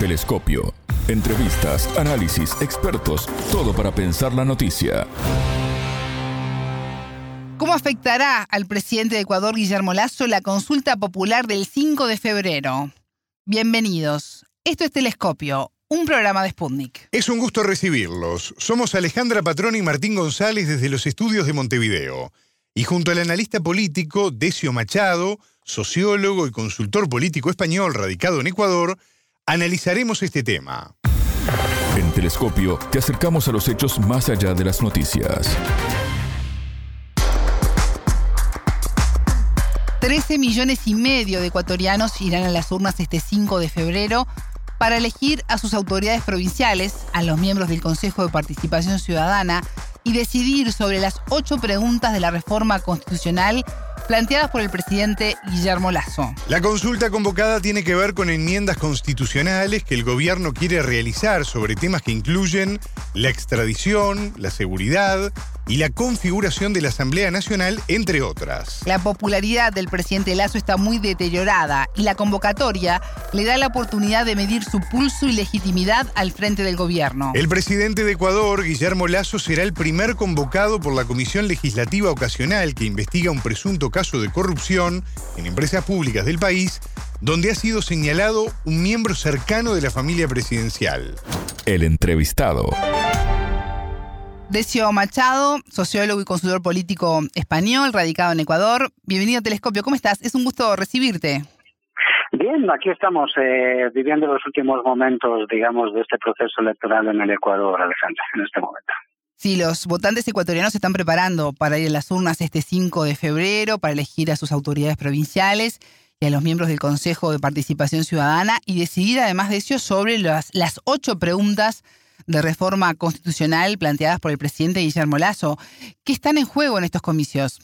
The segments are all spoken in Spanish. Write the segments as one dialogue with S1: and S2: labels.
S1: Telescopio. Entrevistas, análisis, expertos, todo para pensar la noticia.
S2: ¿Cómo afectará al presidente de Ecuador, Guillermo Lazo, la consulta popular del 5 de febrero? Bienvenidos. Esto es Telescopio, un programa de Sputnik.
S3: Es un gusto recibirlos. Somos Alejandra Patrón y Martín González desde los estudios de Montevideo. Y junto al analista político Decio Machado, sociólogo y consultor político español radicado en Ecuador, analizaremos este tema.
S1: En Telescopio te acercamos a los hechos más allá de las noticias.
S2: 13 millones y medio de ecuatorianos irán a las urnas este 5 de febrero para elegir a sus autoridades provinciales, a los miembros del Consejo de Participación Ciudadana y decidir sobre las ocho preguntas de la reforma constitucional planteadas por el presidente Guillermo Lazo.
S3: La consulta convocada tiene que ver con enmiendas constitucionales que el gobierno quiere realizar sobre temas que incluyen la extradición, la seguridad y la configuración de la Asamblea Nacional, entre otras.
S2: La popularidad del presidente Lazo está muy deteriorada y la convocatoria le da la oportunidad de medir su pulso y legitimidad al frente del gobierno.
S3: El presidente de Ecuador, Guillermo Lazo, será el primer convocado por la Comisión Legislativa Ocasional que investiga un presunto caso de corrupción en empresas públicas del país donde ha sido señalado un miembro cercano de la familia presidencial.
S1: El entrevistado.
S2: Decio Machado, sociólogo y consultor político español, radicado en Ecuador. Bienvenido a Telescopio, ¿cómo estás? Es un gusto recibirte.
S4: Bien, aquí estamos eh, viviendo los últimos momentos, digamos, de este proceso electoral en el Ecuador, Alejandra, en este momento.
S2: Sí, los votantes ecuatorianos se están preparando para ir a las urnas este 5 de febrero, para elegir a sus autoridades provinciales y a los miembros del Consejo de Participación Ciudadana y decidir además de eso sobre las, las ocho preguntas de reforma constitucional planteadas por el presidente Guillermo Lazo. ¿Qué están en juego en estos comicios?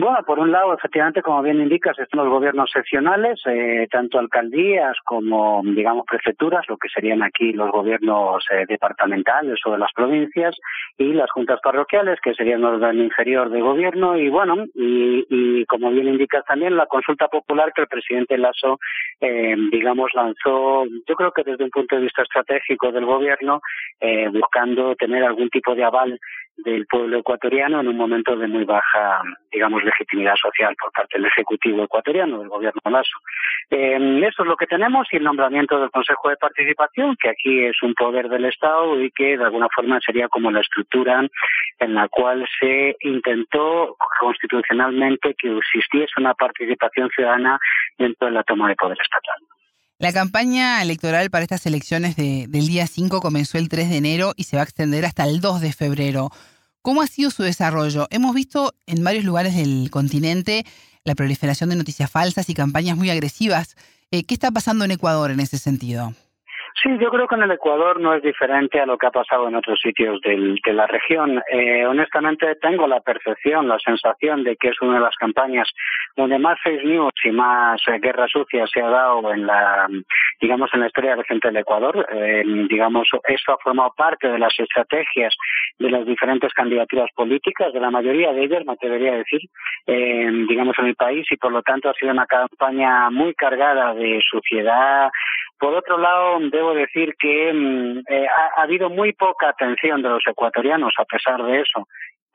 S4: Bueno, por un lado, efectivamente, como bien indicas, están los gobiernos seccionales, eh, tanto alcaldías como, digamos, prefecturas, lo que serían aquí los gobiernos eh, departamentales o de las provincias, y las juntas parroquiales, que serían el orden inferior de gobierno, y bueno, y, y, como bien indicas también, la consulta popular que el presidente Lasso, eh, digamos, lanzó, yo creo que desde un punto de vista estratégico del gobierno, eh, buscando tener algún tipo de aval del pueblo ecuatoriano en un momento de muy baja, digamos, legitimidad social por parte del Ejecutivo ecuatoriano, del gobierno Lasso. Eh, eso es lo que tenemos y el nombramiento del Consejo de Participación, que aquí es un poder del Estado y que de alguna forma sería como la estructura en la cual se intentó constitucionalmente que existiese una participación ciudadana dentro de la toma de poder estatal.
S2: La campaña electoral para estas elecciones de, del día 5 comenzó el 3 de enero y se va a extender hasta el 2 de febrero. ¿Cómo ha sido su desarrollo? Hemos visto en varios lugares del continente la proliferación de noticias falsas y campañas muy agresivas. Eh, ¿Qué está pasando en Ecuador en ese sentido?
S4: Sí, yo creo que en el Ecuador no es diferente a lo que ha pasado en otros sitios del, de la región. Eh, honestamente, tengo la percepción, la sensación de que es una de las campañas donde más fake news y más eh, guerra sucia se ha dado en la, digamos, en la historia reciente del Ecuador. Eh, digamos, eso ha formado parte de las estrategias de las diferentes candidaturas políticas, de la mayoría de ellas, me atrevería a decir, eh, digamos, en el país y por lo tanto ha sido una campaña muy cargada de suciedad, por otro lado, debo decir que mm, eh, ha, ha, habido muy poca atención de los ecuatorianos a pesar de eso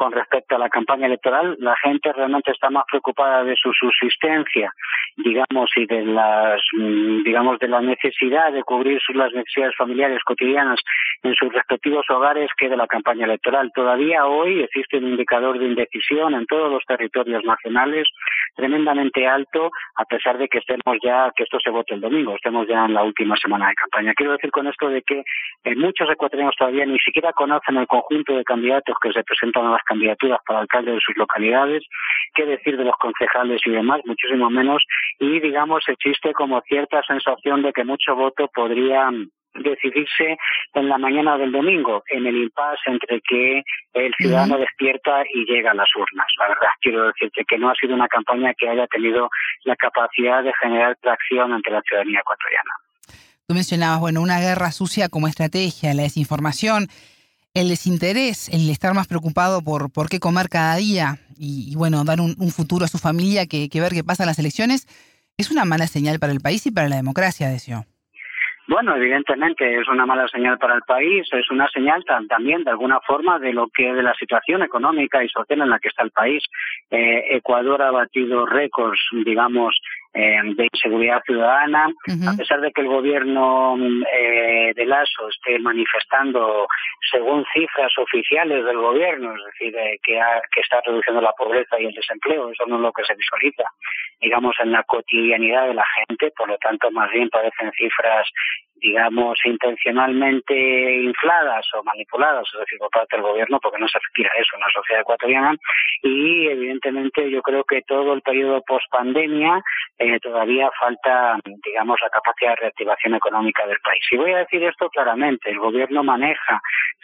S4: con respecto a la campaña electoral. La gente realmente está más preocupada de su subsistencia, digamos, y de las, mm, digamos, de la necesidad de cubrir las necesidades familiares cotidianas en sus respectivos hogares que de la campaña electoral. Todavía hoy existe un indicador de indecisión en todos los territorios nacionales tremendamente alto, a pesar de que estemos ya, que esto se vote el domingo, estemos ya en la última semana de campaña. Quiero decir con esto de que eh, muchos ecuatorianos todavía ni siquiera conocen el conjunto de candidatos que se presentan a las candidaturas para alcalde de sus localidades, qué decir de los concejales y demás, muchísimo menos, y digamos existe como cierta sensación de que mucho voto podría decidirse en la mañana del domingo, en el impasse entre que el ciudadano despierta y llega a las urnas. La verdad, quiero decirte que no ha sido una campaña que haya tenido la capacidad de generar tracción ante la ciudadanía ecuatoriana.
S2: Tú mencionabas, bueno, una guerra sucia como estrategia, la desinformación, el desinterés, el estar más preocupado por, por qué comer cada día y, bueno, dar un, un, futuro a su familia que, que ver qué pasa en las elecciones, es una mala señal para el país y para la democracia, decía.
S4: Bueno, evidentemente es una mala señal para el país, es una señal también de alguna forma de lo que de la situación económica y social en la que está el país. Eh, Ecuador ha batido récords, digamos, eh, de inseguridad ciudadana, a pesar de que el gobierno eh, de Lasso esté manifestando, según cifras oficiales del gobierno, es decir, que, que está reduciendo la pobreza y el desempleo, eso no es lo que se visualiza, digamos, en la cotidianidad de la gente, por lo tanto, más bien parecen cifras digamos, intencionalmente infladas o manipuladas, es decir, por parte del gobierno, porque no se retira eso en la sociedad ecuatoriana. Y, evidentemente, yo creo que todo el periodo post-pandemia eh, todavía falta, digamos, la capacidad de reactivación económica del país. Y voy a decir esto claramente, el gobierno maneja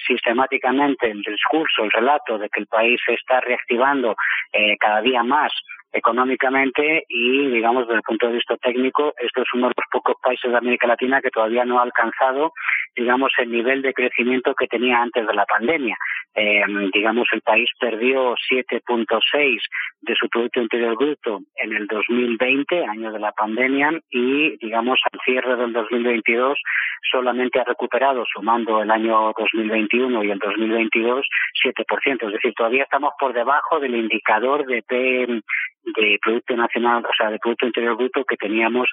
S4: sistemáticamente el discurso, el relato de que el país se está reactivando eh, cada día más económicamente y, digamos, desde el punto de vista técnico, esto es uno de los pocos países de América Latina que todavía no ha alcanzado, digamos, el nivel de crecimiento que tenía antes de la pandemia. Eh, digamos, el país perdió 7.6 de su Producto Interior Bruto en el 2020, año de la pandemia, y, digamos, al cierre del 2022 solamente ha recuperado, sumando el año 2021 y el 2022, 7%. Es decir, todavía estamos por debajo del indicador de P de Producto Nacional, o sea, de Producto Interior Bruto que teníamos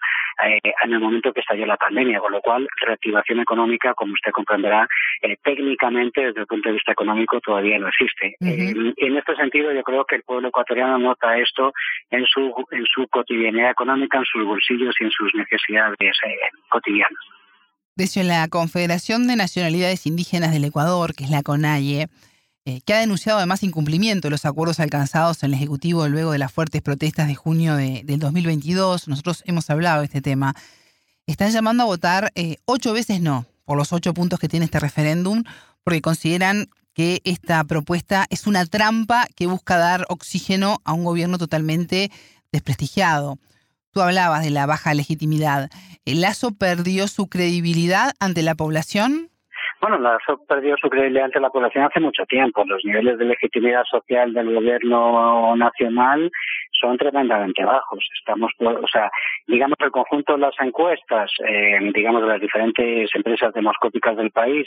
S4: eh, en el momento que estalló la pandemia, con lo cual reactivación económica, como usted comprenderá, eh, técnicamente desde el punto de vista económico todavía no existe. Eh, y en este sentido yo creo que el pueblo ecuatoriano nota esto en su, en su cotidianidad económica, en sus bolsillos y en sus necesidades cotidianas.
S2: De hecho, la Confederación de Nacionalidades Indígenas del Ecuador, que es la CONAIE, eh, que ha denunciado además incumplimiento de los acuerdos alcanzados en el Ejecutivo luego de las fuertes protestas de junio de, del 2022. Nosotros hemos hablado de este tema. Están llamando a votar eh, ocho veces no por los ocho puntos que tiene este referéndum, porque consideran que esta propuesta es una trampa que busca dar oxígeno a un gobierno totalmente desprestigiado. Tú hablabas de la baja legitimidad. ¿El Lazo perdió su credibilidad ante la población?
S4: Bueno, la SOC perdió su credibilidad ante la población hace mucho tiempo. Los niveles de legitimidad social del gobierno nacional son tremendamente bajos. Estamos, o sea, digamos el conjunto de las encuestas, eh, digamos de las diferentes empresas demoscópicas del país,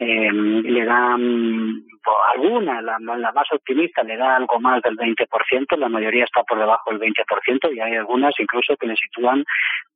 S4: eh, le dan alguna, la, más optimista le da algo más del 20%, la mayoría está por debajo del 20% y hay algunas incluso que le sitúan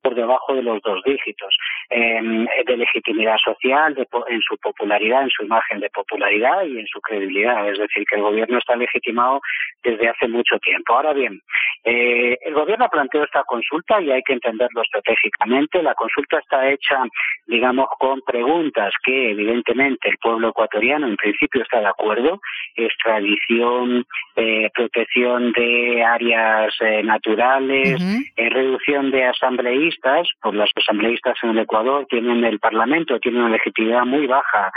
S4: por debajo de los dos dígitos eh, de legitimidad social, de, en su popularidad, en su imagen de popularidad y en su credibilidad. Es decir, que el gobierno está legitimado desde hace mucho tiempo. Ahora bien, eh, el gobierno planteó esta consulta y hay que entenderlo estratégicamente. La consulta está hecha, digamos, con preguntas que evidentemente el pueblo ecuatoriano en principio está de acuerdo. Extradición, eh, protección de áreas eh, naturales, eh, reducción de asambleístas, por los asambleístas en el Ecuador tienen el Parlamento, tienen una legitimidad muy baja,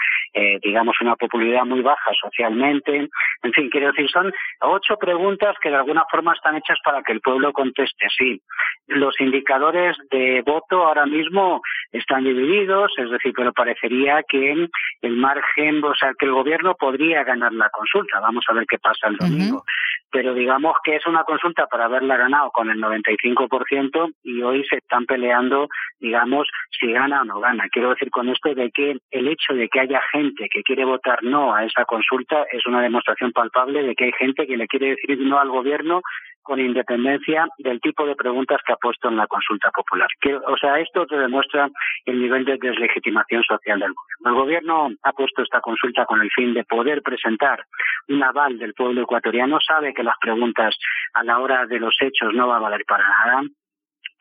S4: digamos una popularidad muy baja socialmente. En fin, quiero decir, son ocho preguntas que de alguna forma están hechas para que el pueblo conteste sí. Los indicadores de voto ahora mismo están divididos, es decir, pero parecería que el margen, o sea, que el gobierno podría ganar la consulta. Vamos a ver qué pasa el domingo. Pero digamos que es una consulta para haberla ganado con el 95% y hoy se están peleando, digamos, si gana o no gana. Quiero decir con esto de que el hecho de que haya gente que quiere votar no a esa consulta es una demostración palpable de que hay gente que le quiere decir no al gobierno con independencia del tipo de preguntas que ha puesto en la consulta popular. o sea, esto te demuestra el nivel de deslegitimación social del gobierno. El gobierno ha puesto esta consulta con el fin de poder presentar un aval del pueblo ecuatoriano, sabe que las preguntas a la hora de los hechos no van a valer para nada,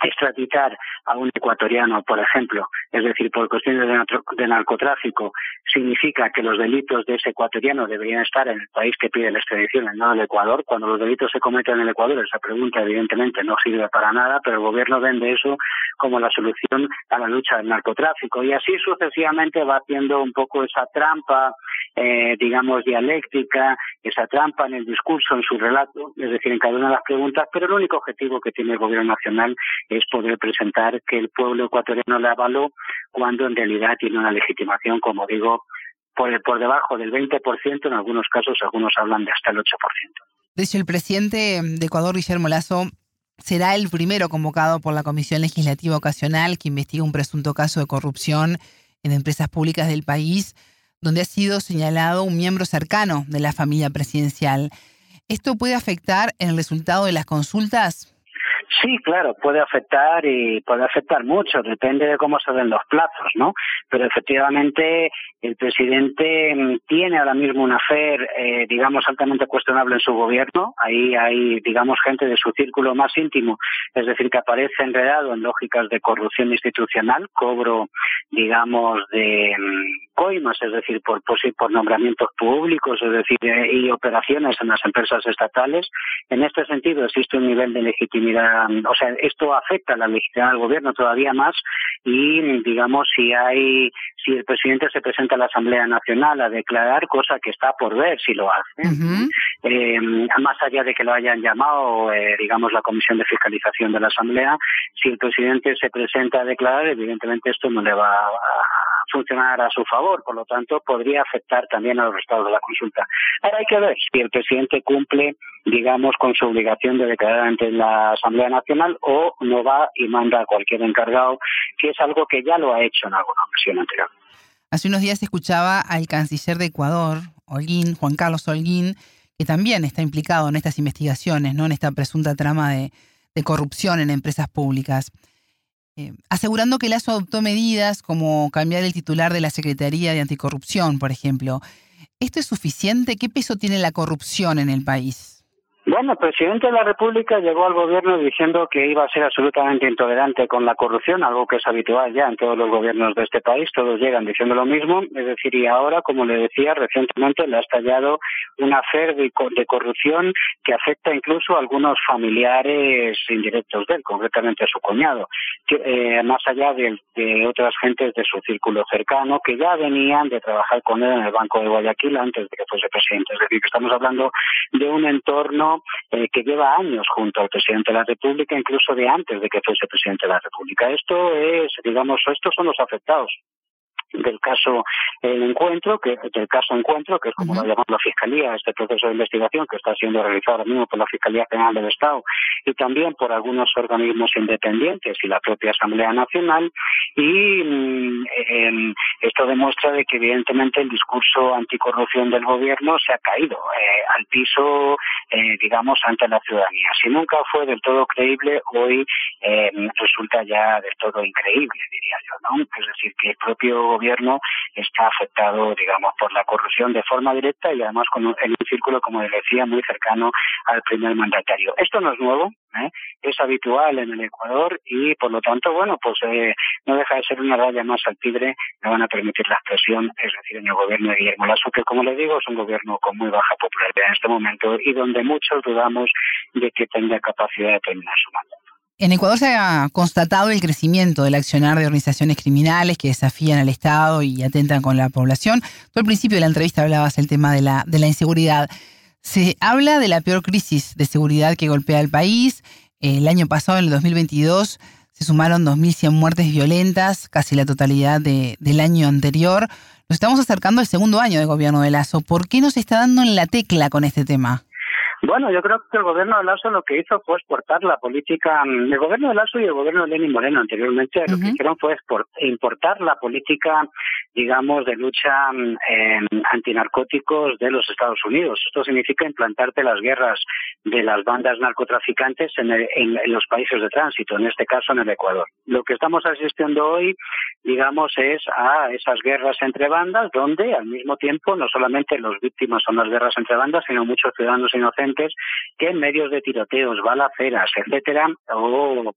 S4: extraditar a un ecuatoriano, por ejemplo, es decir, por cuestiones de, narcotráfico, significa que los delitos de ese ecuatoriano deberían estar en el país que pide la extradición, no en el Ecuador. Cuando los delitos se cometen en el Ecuador, esa pregunta evidentemente no sirve para nada, pero el gobierno vende eso como la solución a la lucha del narcotráfico. Y así sucesivamente va haciendo un poco esa trampa, eh, digamos, dialéctica, esa trampa en el discurso, en su relato, es decir, en cada una de las preguntas, pero el único objetivo que tiene el gobierno nacional poder presentar que el pueblo ecuatoriano le avaló cuando en realidad tiene una legitimación, como digo, por, por debajo del 20%, en algunos casos algunos hablan de hasta el 8%.
S2: De hecho, el presidente de Ecuador, Guillermo Lazo, será el primero convocado por la Comisión Legislativa Ocasional que investiga un presunto caso de corrupción en empresas públicas del país, donde ha sido señalado un miembro cercano de la familia presidencial. ¿Esto puede afectar el resultado de las consultas?
S4: Sí, claro, puede afectar y puede afectar mucho, depende de cómo se den los plazos, ¿no? Pero efectivamente el presidente mm, tiene ahora mismo una fe, eh, digamos, altamente cuestionable en su gobierno. Ahí hay, digamos, gente de su círculo más íntimo, es decir, que aparece enredado en lógicas de corrupción institucional, cobro, digamos, de mm, coimas, es decir, por, por nombramientos públicos, es decir, eh, y operaciones en las empresas estatales. En este sentido existe un nivel de legitimidad, o sea, esto afecta a la legitimidad del gobierno todavía más y, digamos, si hay, si el presidente se presenta a la Asamblea Nacional a declarar, cosa que está por ver si lo hace, eh, más allá de que lo hayan llamado, eh, digamos, la Comisión de Fiscalización de la Asamblea, si el presidente se presenta a declarar, evidentemente esto no le va a funcionar a su favor, por lo tanto podría afectar también a los resultados de la consulta. Ahora hay que ver si el presidente cumple, digamos, con su obligación de declarar ante la Asamblea Nacional o no va y manda a cualquier encargado, que es algo que ya lo ha hecho en alguna ocasión anterior.
S2: Hace unos días escuchaba al canciller de Ecuador, Holguín, Juan Carlos Holguín, que también está implicado en estas investigaciones, ¿no? en esta presunta trama de, de corrupción en empresas públicas. Eh, asegurando que Lazo adoptó medidas como cambiar el titular de la Secretaría de Anticorrupción, por ejemplo. ¿Esto es suficiente? ¿Qué peso tiene la corrupción en el país?
S4: Bueno, el presidente de la República llegó al gobierno diciendo que iba a ser absolutamente intolerante con la corrupción, algo que es habitual ya en todos los gobiernos de este país, todos llegan diciendo lo mismo, es decir, y ahora, como le decía, recientemente le ha estallado una fer de, corrupción que afecta incluso a algunos familiares indirectos de él, concretamente a su cuñado, que, eh, más allá de, otras gentes de su círculo cercano que ya venían de trabajar con él en el Banco de Guayaquil antes de que fuese presidente. Es decir, que estamos hablando de un entorno eh, que lleva años junto al presidente de la República, incluso de antes de que fuese presidente de la República. Esto es, digamos, estos son los afectados del caso el encuentro, que del caso encuentro, que es como lo llama la Fiscalía, este proceso de investigación que está siendo realizado ahora mismo por la Fiscalía General del Estado y también por algunos organismos independientes y la propia Asamblea Nacional. Y mm, esto demuestra de que evidentemente el discurso anticorrupción del gobierno se ha caído eh, al piso, eh, digamos, ante la ciudadanía. Si nunca fue del todo creíble, hoy eh, resulta ya del todo increíble, diría yo, ¿no? Es decir, que el propio gobierno gobierno está afectado, digamos, por la corrupción de forma directa y además con un, en un círculo, como decía, muy cercano al primer mandatario. Esto no es nuevo, ¿eh? es habitual en el Ecuador y, por lo tanto, bueno, pues eh, no deja de ser una raya más al tigre, no van a permitir la expresión, es decir, en el gobierno de Guillermo Lasso, que, como le digo, es un gobierno con muy baja popularidad en este momento y donde muchos dudamos de que tenga capacidad de terminar su mandato.
S2: En Ecuador se ha constatado el crecimiento del accionar de organizaciones criminales que desafían al Estado y atentan con la población. Tú al principio de la entrevista hablabas del tema de la, inseguridad. Se habla de la peor crisis de seguridad que golpea al país. El año pasado, en el 2022, se sumaron 2.100 muertes violentas, casi la totalidad de, del año anterior. Nos estamos acercando al segundo año de gobierno de Lazo. ¿Por qué nos está dando en la tecla con este tema?
S4: Bueno, yo creo que el gobierno de Lasso lo que hizo fue exportar la política, mm, el gobierno de Lasso y el gobierno de Lenin Moreno anteriormente lo que hicieron fue importar la política, digamos, de lucha mm, antinarcóticos de los Estados Unidos. Esto significa implantarte las guerras de las bandas narcotraficantes en, en los países de tránsito, en este caso en el Ecuador. Lo que estamos asistiendo hoy, digamos, es a esas guerras entre bandas donde al mismo tiempo no solamente los víctimas son las guerras entre bandas, sino muchos ciudadanos inocentes que en medios de tiroteos, balaceras, etcétera, o,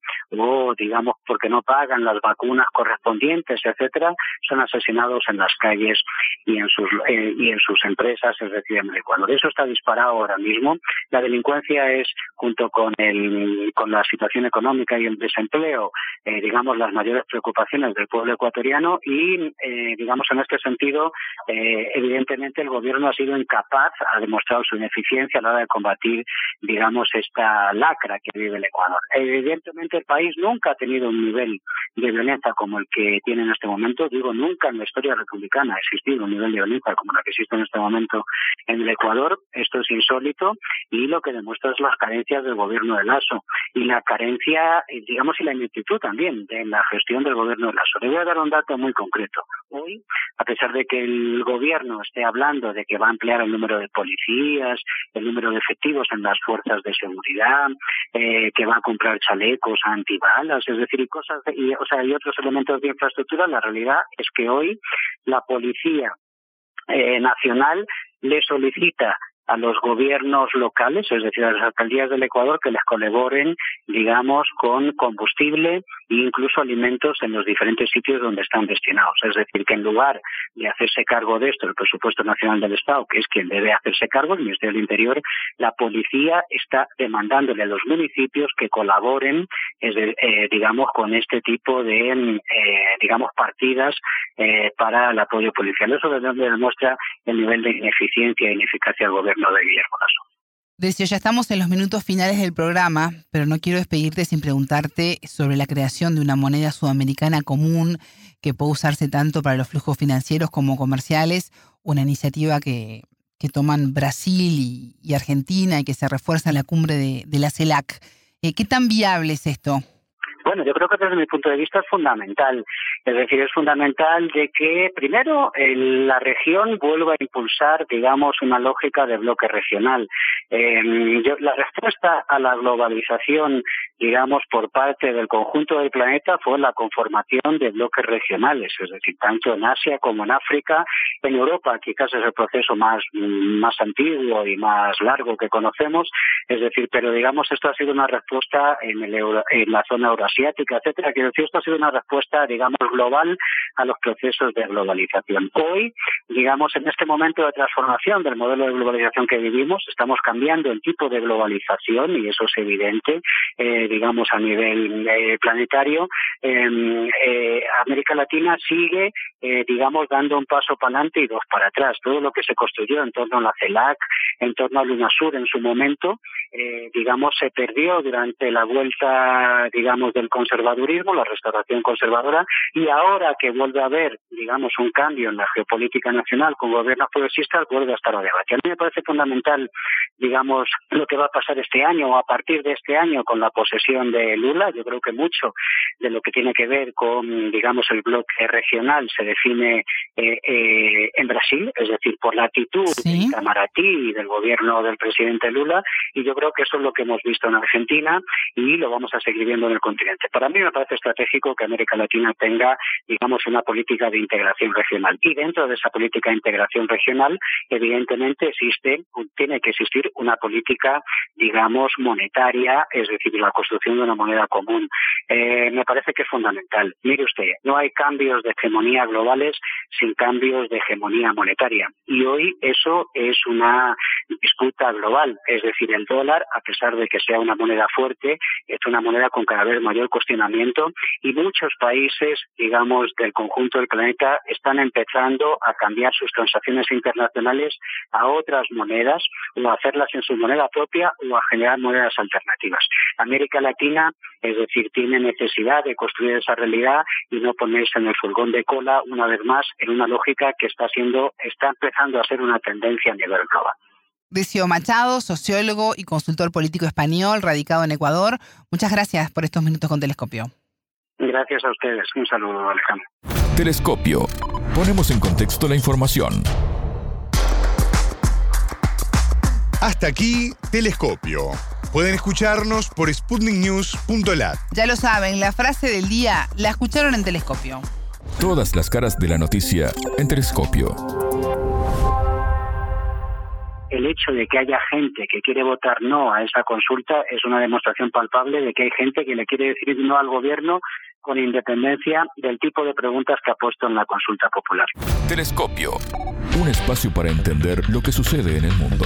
S4: digamos porque no pagan las vacunas correspondientes, etcétera, son asesinados en las calles y en sus eh, y en sus empresas, es decir, en el Ecuador. Eso está disparado ahora mismo. La delincuencia es junto con el con la situación económica y el desempleo, eh, digamos las mayores preocupaciones del pueblo ecuatoriano y eh, digamos en este sentido, evidentemente el gobierno ha sido incapaz, ha demostrado su ineficiencia a la hora de combatir combatir, digamos, esta lacra que vive el Ecuador. Evidentemente el país nunca ha tenido un nivel de violencia como el que tiene en este momento. Digo, nunca en la historia republicana ha existido un nivel de violencia como la que existe en este momento en el Ecuador. Esto es insólito y lo que demuestra es las carencias del gobierno de Lasso y la carencia, eh, digamos, y la ineptitud también de la gestión del gobierno de Lasso. Le voy a dar un dato muy concreto. Hoy, a pesar de que el gobierno esté hablando de que va a ampliar el número de policías, el número de efectivos en las fuerzas de seguridad, eh, que va a comprar chalecos antibalas, es decir, y cosas, y, o sea, hay otros elementos de infraestructura, la realidad es que hoy la policía eh, nacional le solicita a los gobiernos locales, es decir, a las alcaldías del Ecuador, que les colaboren, digamos, con combustible e incluso alimentos en los diferentes sitios donde están destinados. Es decir, que en lugar de hacerse cargo de esto el presupuesto nacional del Estado, que es quien debe hacerse cargo, el Ministerio del Interior, la policía está demandándole a los municipios que colaboren, eh, digamos, con este tipo de, eh, digamos, partidas eh, para el apoyo policial. Eso demuestra el nivel de ineficiencia e ineficacia del gobierno de Guillermo
S2: Decio, ya estamos en los minutos finales del programa, pero no quiero despedirte sin preguntarte sobre la creación de una moneda sudamericana común que pueda usarse tanto para los flujos financieros como comerciales, una iniciativa que, que toman Brasil y, Argentina y que se refuerza en la cumbre de, la CELAC. Eh, ¿Qué tan viable es esto?
S4: Bueno, yo creo que desde mi punto de vista es fundamental. Es decir, es fundamental de que, primero, la región vuelva a impulsar, digamos, una lógica de bloque regional. Eh, la respuesta a la globalización, digamos, por parte del conjunto del planeta fue la conformación de bloques regionales, es decir, tanto en Asia como en África, en Europa, quizás es el proceso más, más antiguo y más largo que conocemos, es decir, pero digamos, esto ha sido una respuesta en, el en la zona euroasiática, etcétera, que decir, esto ha sido una respuesta, digamos, global a los procesos de globalización. Hoy, digamos, en este momento de transformación del modelo de globalización que vivimos, estamos cambiando el tipo de globalización y eso es evidente, eh, digamos, a nivel eh, planetario. Em, eh, América Latina sigue, digamos, dando un paso para adelante y dos para atrás. Todo lo que se construyó en torno a la CELAC, en torno a UNASUR en su momento, digamos, se perdió durante la vuelta, digamos, del conservadurismo, la restauración conservadora, y ahora que vuelve a haber, digamos, un cambio en la geopolítica nacional con gobiernos progresistas, vuelve a estar a debate. A mí me parece fundamental, lo que va a pasar este año o a partir de este año con la posesión de Lula. Yo creo que mucho de lo que tiene que ver con, digamos, el bloque regional se define eh, eh, en Brasil, es decir, por la actitud del Camaratí y del gobierno del presidente Lula, y yo creo que eso es lo que hemos visto en Argentina y lo vamos a seguir viendo en el continente. Para mí me parece estratégico que América Latina tenga, digamos, una política de integración regional. Y dentro de esa política de integración regional, evidentemente existe, tiene que existir una política, digamos, monetaria, es decir, la construcción de una moneda común. Eh, me parece que es fundamental. Mire usted, no hay cambios de hegemonía globales sin cambios de hegemonía monetaria. Y hoy eso es una disputa global, es decir, el dólar, a pesar de que sea una moneda fuerte, es una moneda con cada vez mayor cuestionamiento y muchos países, digamos, del conjunto del planeta están empezando a cambiar sus transacciones internacionales a otras monedas o a hacerlas en su moneda propia o a generar monedas alternativas. América Latina, es decir, tiene necesidad de construir esa realidad y no ponerse en el furgón de cola una vez más en una lógica que está siendo, está empezando a ser una tendencia a nivel global.
S2: Decio Machado, sociólogo y consultor político español, radicado en Ecuador. Muchas gracias por estos minutos con Telescopio.
S4: Gracias a ustedes. Un saludo, Alejandro.
S1: Telescopio. Ponemos en contexto la información.
S3: Hasta aquí, Telescopio. Pueden escucharnos por sputniknews.lat.
S2: Ya lo saben, la frase del día la escucharon en Telescopio.
S1: Todas las caras de la noticia en Telescopio
S4: el hecho de que haya gente que quiere votar no a esa consulta es una demostración palpable de que hay gente que le quiere decir no al gobierno con independencia del tipo de preguntas que ha puesto en la consulta popular.
S1: Telescopio, un espacio para entender lo que sucede en el mundo.